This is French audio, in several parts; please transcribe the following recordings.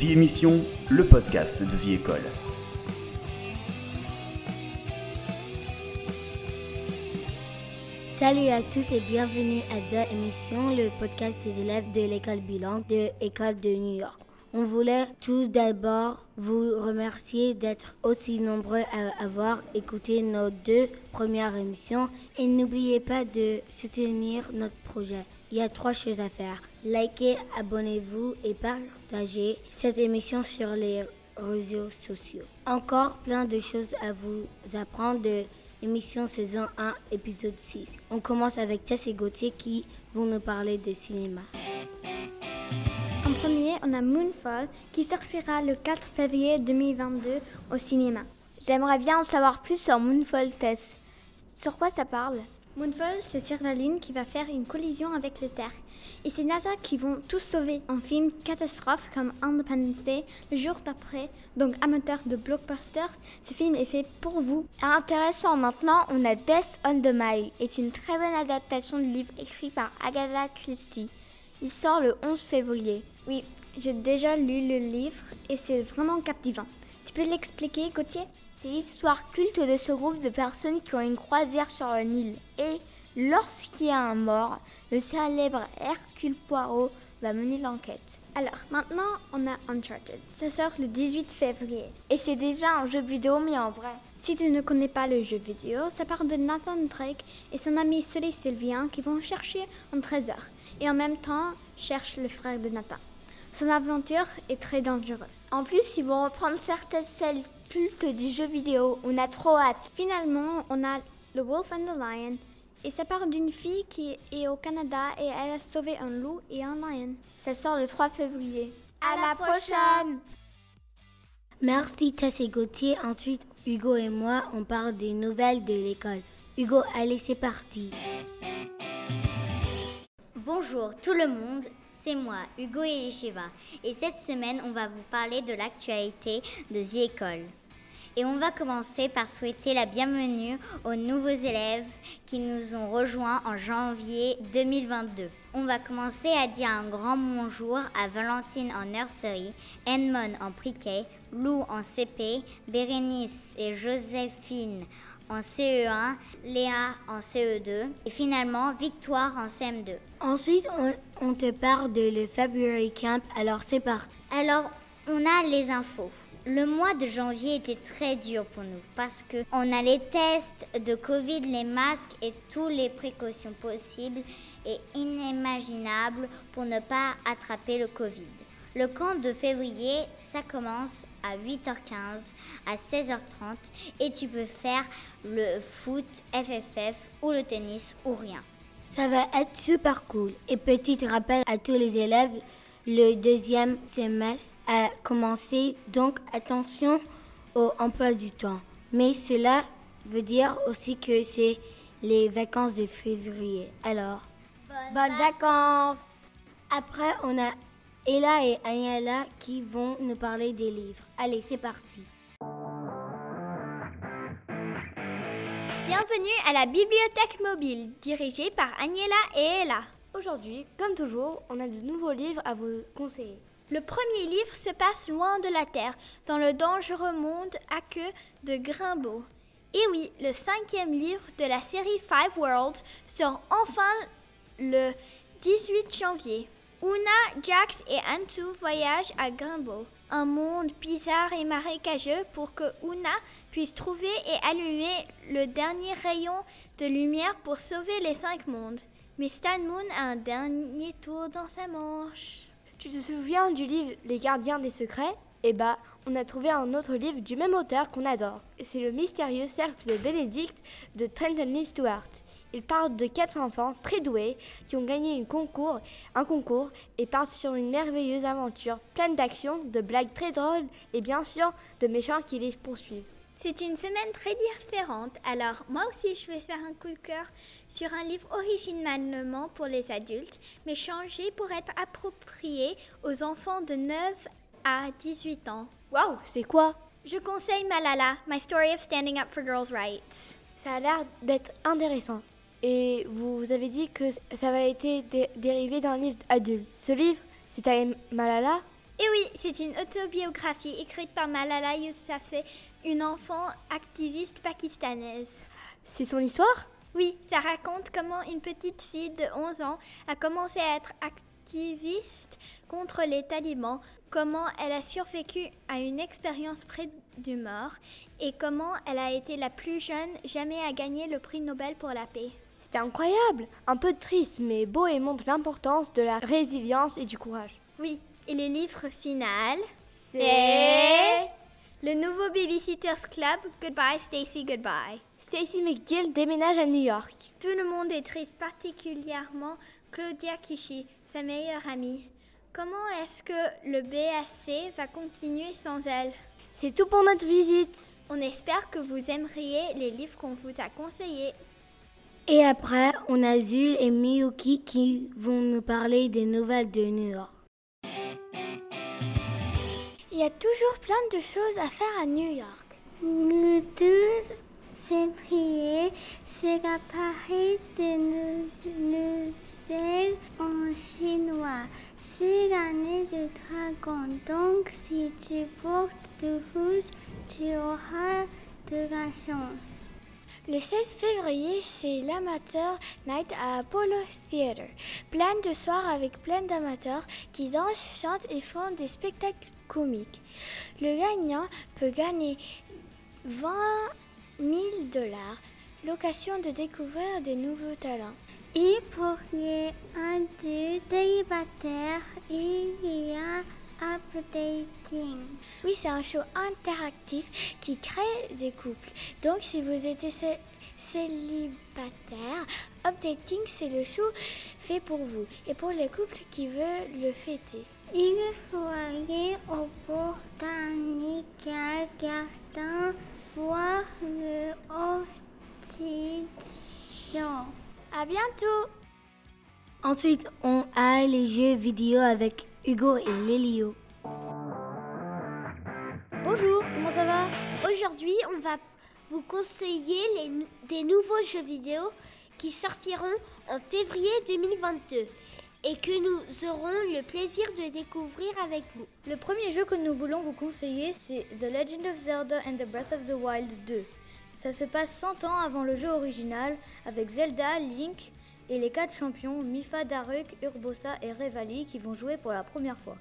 Vie Émission, le podcast de Vie École. Salut à tous et bienvenue à The Émission, le podcast des élèves de l'école bilangue de l'école de New York. On voulait tout d'abord vous remercier d'être aussi nombreux à avoir écouté nos deux premières émissions et n'oubliez pas de soutenir notre projet. Il y a trois choses à faire. Likez, abonnez-vous et partagez cette émission sur les réseaux sociaux. Encore plein de choses à vous apprendre de émission saison 1, épisode 6. On commence avec Tess et Gauthier qui vont nous parler de cinéma. En premier, on a Moonfall qui sortira le 4 février 2022 au cinéma. J'aimerais bien en savoir plus sur Moonfall Tess. Sur quoi ça parle? Moonfall, c'est sur la Lune qui va faire une collision avec la Terre. Et c'est NASA qui vont tout sauver. en film catastrophe comme Independence Day le jour d'après. Donc amateur de blockbuster, ce film est fait pour vous. Intéressant maintenant, on a Death on the Mile. est une très bonne adaptation du livre écrit par Agatha Christie. Il sort le 11 février. Oui, j'ai déjà lu le livre et c'est vraiment captivant. Tu peux l'expliquer, Gauthier? C'est l'histoire culte de ce groupe de personnes qui ont une croisière sur le Nil. Et lorsqu'il y a un mort, le célèbre Hercule Poirot va mener l'enquête. Alors, maintenant, on a Uncharted. Ça sort le 18 février. Et c'est déjà un jeu vidéo, mais en vrai. Si tu ne connais pas le jeu vidéo, ça part de Nathan Drake et son ami Sully Sylvian qui vont chercher un trésor. Et en même temps, cherchent le frère de Nathan. Son aventure est très dangereuse. En plus, ils vont reprendre certaines scènes culte du jeu vidéo. On a trop hâte. Finalement, on a The Wolf and the Lion. Et ça part d'une fille qui est au Canada et elle a sauvé un loup et un lion. Ça sort le 3 février. À, la prochaine. Merci Tess et Gauthier. Ensuite, Hugo et moi, on parle des nouvelles de l'école. Hugo, allez, c'est parti. Bonjour tout le monde, c'est moi, Hugo Elisheva. Et cette semaine, on va vous parler de l'actualité de The École. Et on va commencer par souhaiter la bienvenue aux nouveaux élèves qui nous ont rejoints en janvier 2022. On va commencer à dire un grand bonjour à Valentine en nursery, Edmond en pre Lou en CP, Bérénice et Joséphine en CE1, Léa en CE2 et finalement Victoire en CM2. Ensuite, on, te parle de le February Camp, alors c'est parti. Alors, on a les infos. Le mois de janvier était très dur pour nous parce que on a les tests de Covid, les masques et toutes les précautions possibles et inimaginables pour ne pas attraper le Covid. Le camp de février, ça commence à 8h15, à 16h30 et tu peux faire le foot, FFF ou le tennis ou rien. Ça va être super cool. Et petit rappel à tous les élèves, le deuxième semestre a commencé, donc attention au emploi du temps. Mais cela veut dire aussi que c'est les vacances de février. Alors, bonnes, vacances. Après, on a Ella et Agnella qui vont nous parler des livres. Allez, c'est parti. Bienvenue à la bibliothèque mobile, dirigée par Agnella et Ella. Aujourd'hui, comme toujours, on a de nouveaux livres à vous conseiller. Le premier livre se passe loin de la Terre, dans le dangereux monde à queue de Grimbaud. Et oui, le cinquième livre de la série Five Worlds sort enfin le 18 janvier. Una, Jax et Antu voyagent à Grimbaud, un monde bizarre et marécageux pour que Una puisse trouver et allumer le dernier rayon de lumière pour sauver les cinq mondes. Mais Stan Moon a un dernier tour dans sa manche. Tu te souviens du livre Les gardiens des secrets? Eh bah, on a trouvé un autre livre du même auteur qu'on adore. C'est Le mystérieux cercle de Bénédicte de Trenton Lee Stewart. Il parle de quatre enfants très doués qui ont gagné un concours et partent sur une merveilleuse aventure pleine d'action, de blagues très drôles et bien sûr de méchants qui les poursuivent. C'est une semaine très différente, alors moi aussi je vais faire un coup de cœur sur un livre originalement pour les adultes, mais changé pour être approprié aux enfants de 9 à 18 ans. Waouh, c'est quoi? Je conseille Malala, My Story of Standing Up for Girls' Rights. Ça a l'air d'être intéressant. Et vous avez dit que ça avait été dérivé d'un livre adulte. Ce livre, c'est à Malala Et oui, c'est une autobiographie écrite par Malala Yousafzai, une enfant activiste pakistanaise. C'est son histoire? Oui, ça raconte comment une petite fille de 11 ans a commencé à être activiste contre les talibans, comment elle a survécu à une expérience près du mort et comment elle a été la plus jeune jamais à gagner le prix Nobel pour la paix. C'était incroyable, un peu triste mais beau et montre l'importance de la résilience et du courage. Oui, et le livre final, c'est le nouveau Babysitter's Club. Goodbye, Stacy, goodbye. Stacy McGill déménage à New York. Tout le monde est triste, particulièrement Claudia Kishi, sa meilleure amie. Comment est-ce que le BAC va continuer sans elle? C'est tout pour notre visite. On espère que vous aimeriez les livres qu'on vous a conseillés. Et après, on a Zul et Miyuki qui vont nous parler des nouvelles de New York. Il y a toujours plein de choses à faire à New York. Le 12 février, c'est la parade de nouvelles en chinois. C'est l'année de dragon, donc si tu portes de rouge, tu auras de la chance. Le 16 février, c'est l'Amateur Night à Apollo Theater. Plein de soirs avec plein d'amateurs qui dansent, chantent et font des spectacles Le gagnant peut gagner 20 000 dollars, l'occasion de découvrir de nouveaux talents. Et pour les adultes célibataires, il y a Updating. Oui, c'est un show interactif qui crée des couples. Donc, si vous êtes célibataire, Updating, c'est le show fait pour vous et pour les couples qui veulent le fêter. Il faut aller au botanical garden voir le show. À bientôt! Ensuite, on a les jeux vidéo avec Hugo et Lélio. Bonjour, comment ça va? Aujourd'hui, on va vous conseiller les, des nouveaux jeux vidéo qui sortiront en février 2022 et que nous aurons le plaisir de découvrir avec vous. Le premier jeu que nous voulons vous conseiller, c'est The Legend of Zelda and the Breath of the Wild 2. Ça se passe 100 ans avant le jeu original avec Zelda, Link, et les quatre champions Mifa, Daruk, Urbosa et Revali qui vont jouer pour la première fois.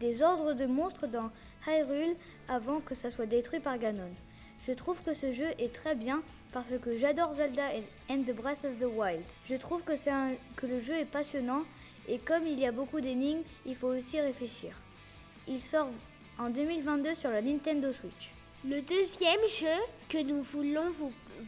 Des ordres de monstres dans Hyrule avant que ça soit détruit par Ganon. Je trouve que ce jeu est très bien parce que j'adore Zelda and the Breath of the Wild. Je trouve que, le jeu est passionnant et comme il y a beaucoup d'énigmes, il faut aussi réfléchir. Il sort en 2022 sur la Nintendo Switch. Le deuxième jeu que nous voulons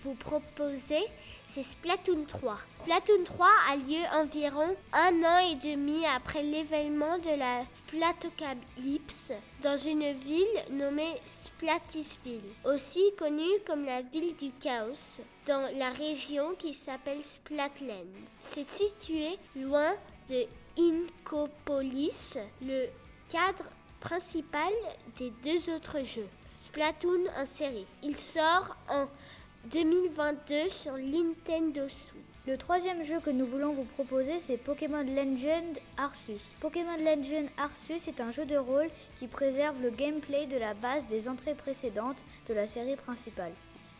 vous proposer, c'est Splatoon 3. Splatoon 3 a lieu environ un an et demi après l'événement de la Splatocalypse dans une ville nommée Splatisville, aussi connue comme la ville du chaos, dans la région qui s'appelle Splatland. C'est situé loin de Inkopolis, le cadre principal des deux autres jeux. Splatoon en série. Il sort en 2022 sur Nintendo Switch. Le troisième jeu que nous voulons vous proposer, c'est Pokémon Legend Arceus. Pokémon Legend Arceus est un jeu de rôle qui préserve le gameplay de la base des entrées précédentes de la série principale.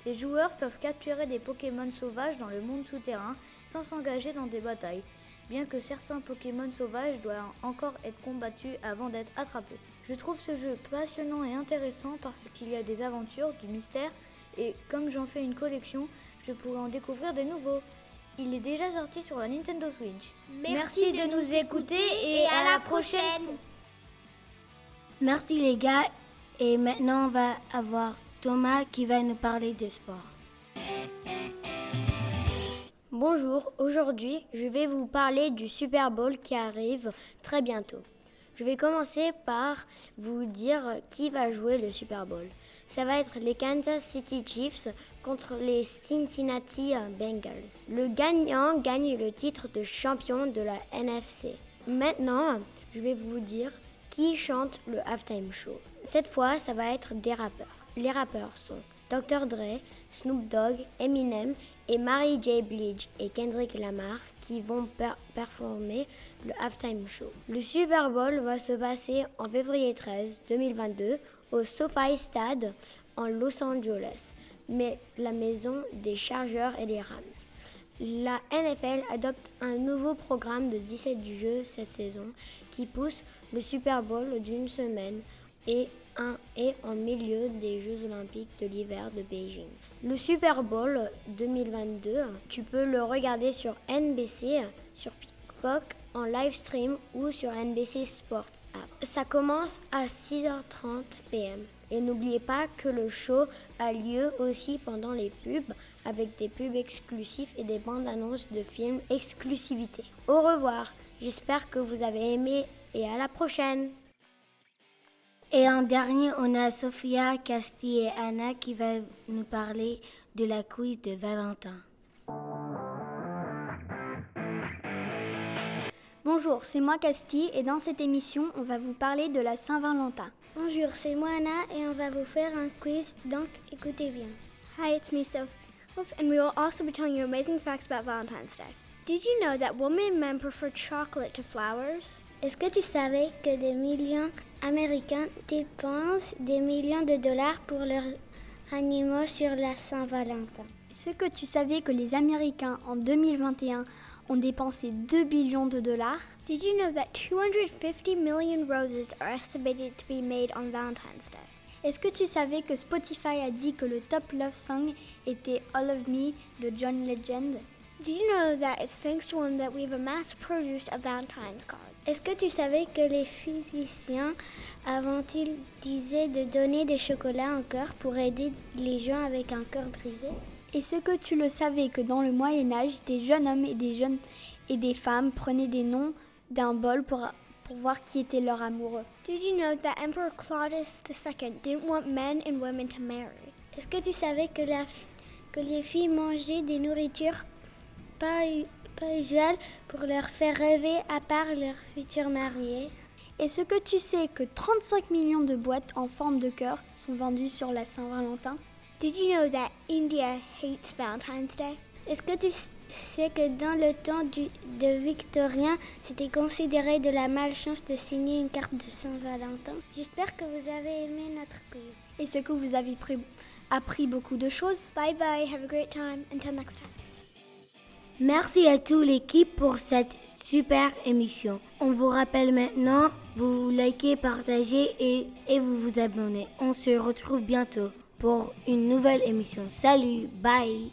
Les joueurs peuvent capturer des Pokémon sauvages dans le monde souterrain sans s'engager dans des batailles, bien que certains Pokémon sauvages doivent encore être combattus avant d'être attrapés. Je trouve ce jeu passionnant et intéressant parce qu'il y a des aventures, du mystère et comme j'en fais une collection, je pourrais en découvrir de nouveaux. Il est déjà sorti sur la Nintendo Switch. Merci, de, nous écouter et à la prochaine. Merci les gars. Et maintenant, on va avoir Thomas qui va nous parler de sport. Bonjour, aujourd'hui je vais vous parler du Super Bowl qui arrive très bientôt. Je vais commencer par vous dire qui va jouer le Super Bowl. Ça va être les Kansas City Chiefs contre les Cincinnati Bengals. Le gagnant gagne le titre de champion de la NFC. Maintenant, je vais vous dire qui chante le halftime show. Cette fois, ça va être des rappeurs. Les rappeurs sont Dr. Dre, Snoop Dogg, Eminem et Mary J. Blige et Kendrick Lamar qui vont performer le halftime show. Le Super Bowl va se passer en février 13 2022 au SoFi Stade en Los Angeles, mais la maison des Chargers et des Rams. La NFL adopte un nouveau programme de 17 jeux cette saison qui pousse le Super Bowl d'une semaine et un est en milieu des Jeux olympiques de l'hiver de Beijing. Le Super Bowl 2022, tu peux le regarder sur NBC, sur Peacock en live stream ou sur NBC Sports App. Ça commence à 6h30 p.m. Et n'oubliez pas que le show a lieu aussi pendant les pubs avec des pubs exclusifs et des bandes annonces de films exclusivité. Au revoir, j'espère que vous avez aimé et à la prochaine. Et en dernier, on a Sophia, Casti et Anna qui va nous parler de la quiz de Valentin. Bonjour, c'est moi Casti et dans cette émission, on va vous parler de la Saint-Valentin. Bonjour, c'est moi Anna et on va vous faire un quiz, donc écoutez bien. Hi, it's me Sophie, and we will also be telling you amazing facts about Valentine's Day. Did you know that women and men prefer chocolate to flowers? Est-ce que tu savais que des millions d'Américains dépensent des millions de dollars pour leurs animaux sur la Saint-Valentin? Est-ce que tu savais que les Américains en 2021 ont dépensé 2 billions de dollars Did you know that 250 million roses are estimated to be made on Valentine's Day? Est-ce que tu savais que Spotify a dit que le top love song était All of Me de John Legend? Did you know that it's thanks to him that we've mass-produced a Valentine's card? Est-ce que tu savais que les physiciens avant-ils disaient de donner des chocolats en cœur pour aider les gens avec un cœur brisé? Est-ce que tu le savais que dans le Moyen Âge, des jeunes hommes et des jeunes et des femmes prenaient des noms d'un bol pour, pour voir qui était leur amoureux Did you know that Emperor Claudius II didn't want men and women to marry? Est-ce que tu savais que, la, que les filles mangeaient des nourritures pas, pas usuelles pour leur faire rêver à part leur futur marié. Est-ce que tu sais que 35 millions de boîtes en forme de cœur sont vendues sur la Saint-Valentin? Did you know that India hates Valentine's Day? Est-ce que tu sais que dans le temps du, de Victorien, c'était considéré de la malchance de signer une carte de Saint-Valentin? J'espère que vous avez aimé notre quiz. Est-ce que vous avez appris beaucoup de choses? Bye bye, have a great time, until next time. Merci à toute l'équipe pour cette super émission. On vous rappelle maintenant, vous likez, partagez et, et vous vous abonnez. On se retrouve bientôt pour une nouvelle émission. Salut, bye